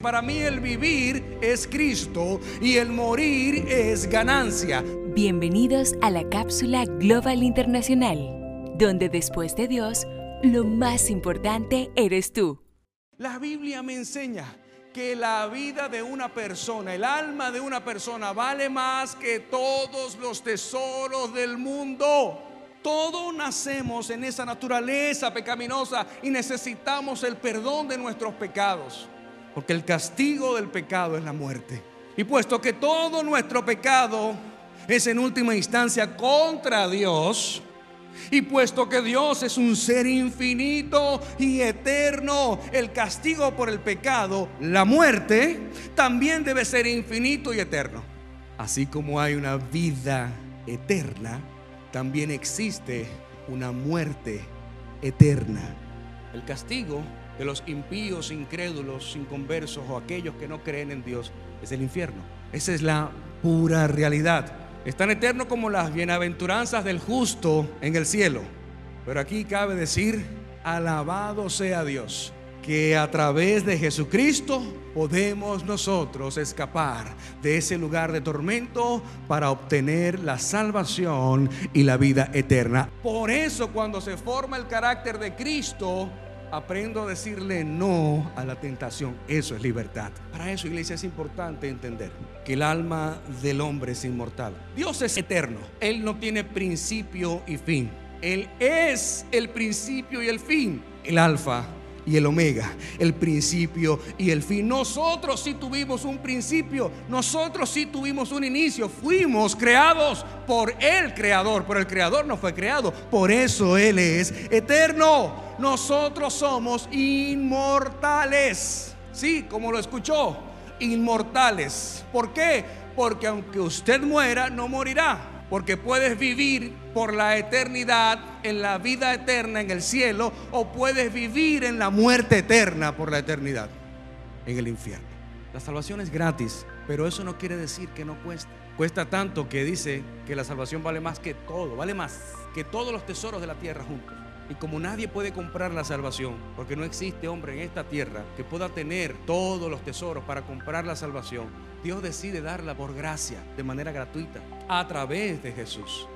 Para mí el vivir es Cristo y el morir es ganancia. Bienvenidos a la cápsula Global Internacional, donde después de Dios, lo más importante eres tú. La Biblia me enseña que la vida de una persona, el alma de una persona vale más que todos los tesoros del mundo. Todos nacemos en esa naturaleza pecaminosa y necesitamos el perdón de nuestros pecados. Porque el castigo del pecado es la muerte. Y puesto que todo nuestro pecado es en última instancia contra Dios, y puesto que Dios es un ser infinito y eterno, el castigo por el pecado, la muerte, también debe ser infinito y eterno. Así como hay una vida eterna, también existe una muerte eterna. El castigo de los impíos, incrédulos, inconversos o aquellos que no creen en Dios es el infierno. Esa es la pura realidad. Es tan eterno como las bienaventuranzas del justo en el cielo. Pero aquí cabe decir, alabado sea Dios, que a través de Jesucristo podemos nosotros escapar de ese lugar de tormento para obtener la salvación y la vida eterna. Por eso cuando se forma el carácter de Cristo, aprendo a decirle no a la tentación. Eso es libertad. Para eso, iglesia, es importante entender que el alma del hombre es inmortal. Dios es eterno. Él no tiene principio y fin. Él es el principio y el fin. El alfa y el omega, el principio y el fin. Nosotros sí tuvimos un principio, nosotros sí tuvimos un inicio, fuimos creados por el creador, pero el creador no fue creado, por eso Él es eterno. Nosotros somos inmortales, sí, como lo escuchó, inmortales. ¿Por qué? Porque aunque usted muera, no morirá porque puedes vivir por la eternidad, en la vida eterna, en el cielo, o puedes vivir en la muerte eterna por la eternidad, en el infierno. La salvación es gratis, pero eso no quiere decir que no cuesta. Cuesta tanto que dice que la salvación vale más que todo, vale más que todos los tesoros de la tierra juntos. Y como nadie puede comprar la salvación, porque no existe hombre en esta tierra que pueda tener todos los tesoros para comprar la salvación, Dios decide darla por gracia, de manera gratuita, a través de Jesús.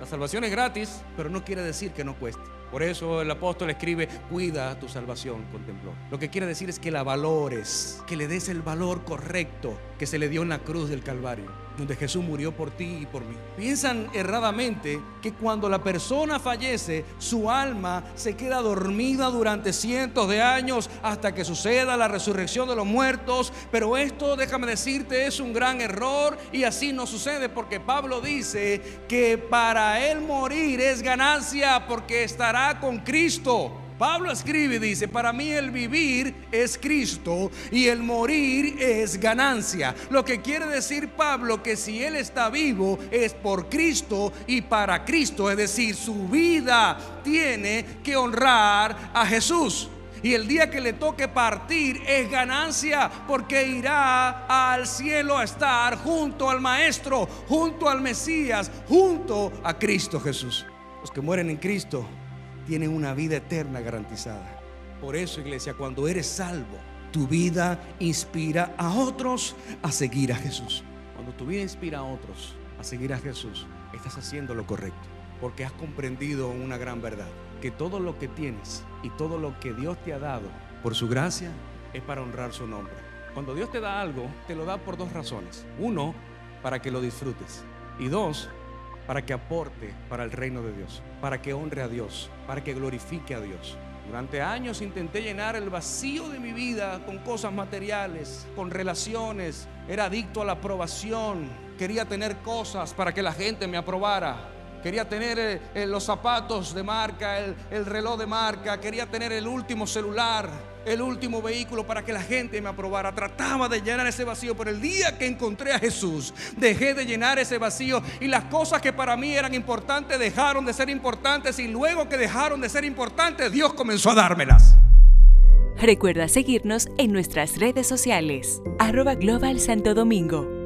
La salvación es gratis, pero no quiere decir que no cueste. Por eso el apóstol escribe, cuida tu salvación con temblor. Lo que quiere decir es que la valores, que le des el valor correcto que se le dio en la cruz del Calvario, donde Jesús murió por ti y por mí. Piensan erradamente que cuando la persona fallece, su alma se queda dormida durante cientos de años hasta que suceda la resurrección de los muertos. Pero esto, déjame decirte, es un gran error y así no sucede porque Pablo dice que para él morir es ganancia porque estará con Cristo. Pablo escribe y dice, para mí el vivir es Cristo y el morir es ganancia. Lo que quiere decir Pablo que si él está vivo es por Cristo y para Cristo, es decir, su vida tiene que honrar a Jesús. Y el día que le toque partir es ganancia porque irá al cielo a estar junto al Maestro, junto al Mesías, junto a Cristo Jesús. Los que mueren en Cristo tienen una vida eterna garantizada. Por eso, iglesia, cuando eres salvo, tu vida inspira a otros a seguir a Jesús. Cuando tu vida inspira a otros a seguir a Jesús, estás haciendo lo correcto, porque has comprendido una gran verdad, que todo lo que tienes y todo lo que Dios te ha dado por su gracia es para honrar su nombre. Cuando Dios te da algo, te lo da por dos razones. Uno, para que lo disfrutes. Y dos, para que aporte para el reino de Dios, para que honre a Dios, para que glorifique a Dios. Durante años intenté llenar el vacío de mi vida con cosas materiales, con relaciones. Era adicto a la aprobación. Quería tener cosas para que la gente me aprobara. Quería tener eh, eh, los zapatos de marca, el, el reloj de marca. Quería tener el último celular el último vehículo para que la gente me aprobara. Trataba de llenar ese vacío, pero el día que encontré a Jesús, dejé de llenar ese vacío y las cosas que para mí eran importantes dejaron de ser importantes y luego que dejaron de ser importantes, Dios comenzó a dármelas. Recuerda seguirnos en nuestras redes sociales, arroba Global Santo Domingo.